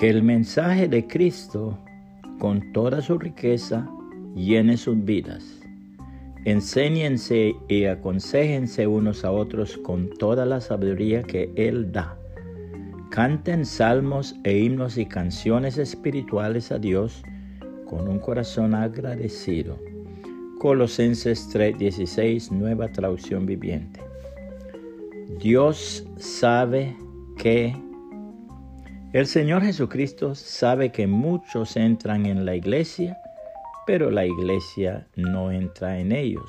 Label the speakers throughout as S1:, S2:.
S1: Que el mensaje de Cristo, con toda su riqueza, llene sus vidas. Enséñense y aconsejense unos a otros con toda la sabiduría que Él da. Canten salmos e himnos y canciones espirituales a Dios con un corazón agradecido. Colosenses 3:16, nueva traducción viviente. Dios sabe que el Señor Jesucristo sabe que muchos entran en la iglesia, pero la iglesia no entra en ellos.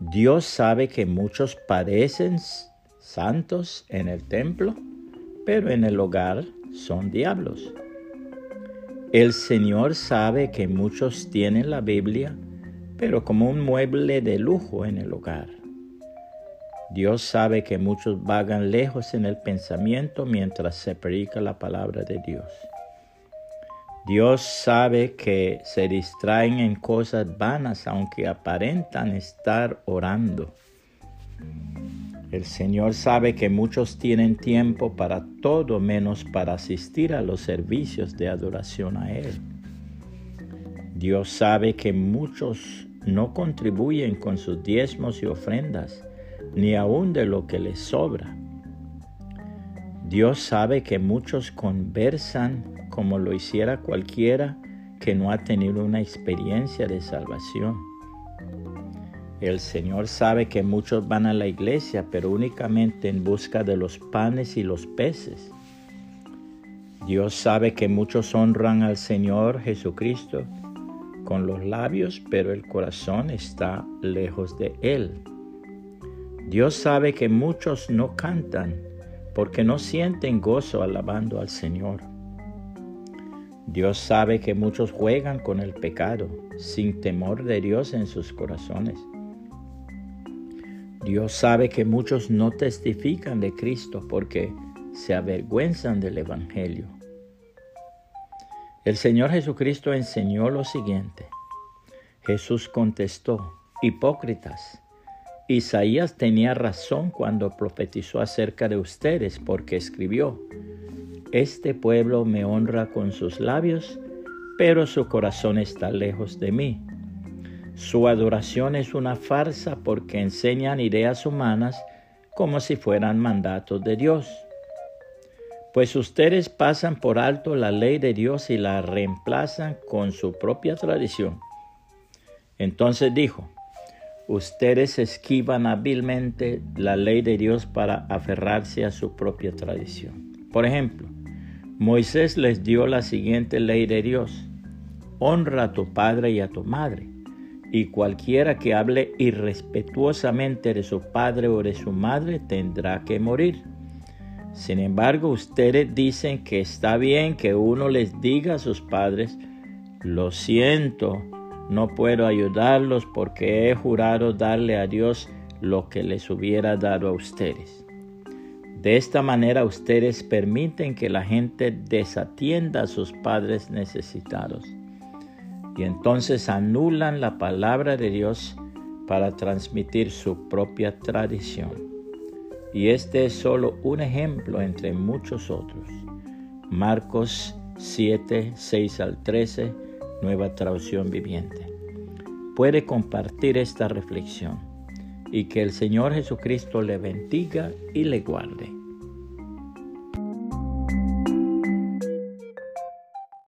S1: Dios sabe que muchos parecen santos en el templo, pero en el hogar son diablos. El Señor sabe que muchos tienen la Biblia, pero como un mueble de lujo en el hogar. Dios sabe que muchos vagan lejos en el pensamiento mientras se predica la palabra de Dios. Dios sabe que se distraen en cosas vanas aunque aparentan estar orando. El Señor sabe que muchos tienen tiempo para todo menos para asistir a los servicios de adoración a Él. Dios sabe que muchos no contribuyen con sus diezmos y ofrendas ni aun de lo que les sobra. Dios sabe que muchos conversan como lo hiciera cualquiera que no ha tenido una experiencia de salvación. El Señor sabe que muchos van a la iglesia, pero únicamente en busca de los panes y los peces. Dios sabe que muchos honran al Señor Jesucristo con los labios, pero el corazón está lejos de Él. Dios sabe que muchos no cantan porque no sienten gozo alabando al Señor. Dios sabe que muchos juegan con el pecado sin temor de Dios en sus corazones. Dios sabe que muchos no testifican de Cristo porque se avergüenzan del Evangelio. El Señor Jesucristo enseñó lo siguiente. Jesús contestó, hipócritas, Isaías tenía razón cuando profetizó acerca de ustedes, porque escribió, Este pueblo me honra con sus labios, pero su corazón está lejos de mí. Su adoración es una farsa porque enseñan ideas humanas como si fueran mandatos de Dios. Pues ustedes pasan por alto la ley de Dios y la reemplazan con su propia tradición. Entonces dijo, ustedes esquivan hábilmente la ley de Dios para aferrarse a su propia tradición. Por ejemplo, Moisés les dio la siguiente ley de Dios. Honra a tu padre y a tu madre, y cualquiera que hable irrespetuosamente de su padre o de su madre tendrá que morir. Sin embargo, ustedes dicen que está bien que uno les diga a sus padres, lo siento, no puedo ayudarlos porque he jurado darle a Dios lo que les hubiera dado a ustedes. De esta manera ustedes permiten que la gente desatienda a sus padres necesitados y entonces anulan la palabra de Dios para transmitir su propia tradición. Y este es solo un ejemplo entre muchos otros. Marcos 7, 6 al 13 nueva traducción viviente. Puede compartir esta reflexión y que el Señor Jesucristo le bendiga y le guarde.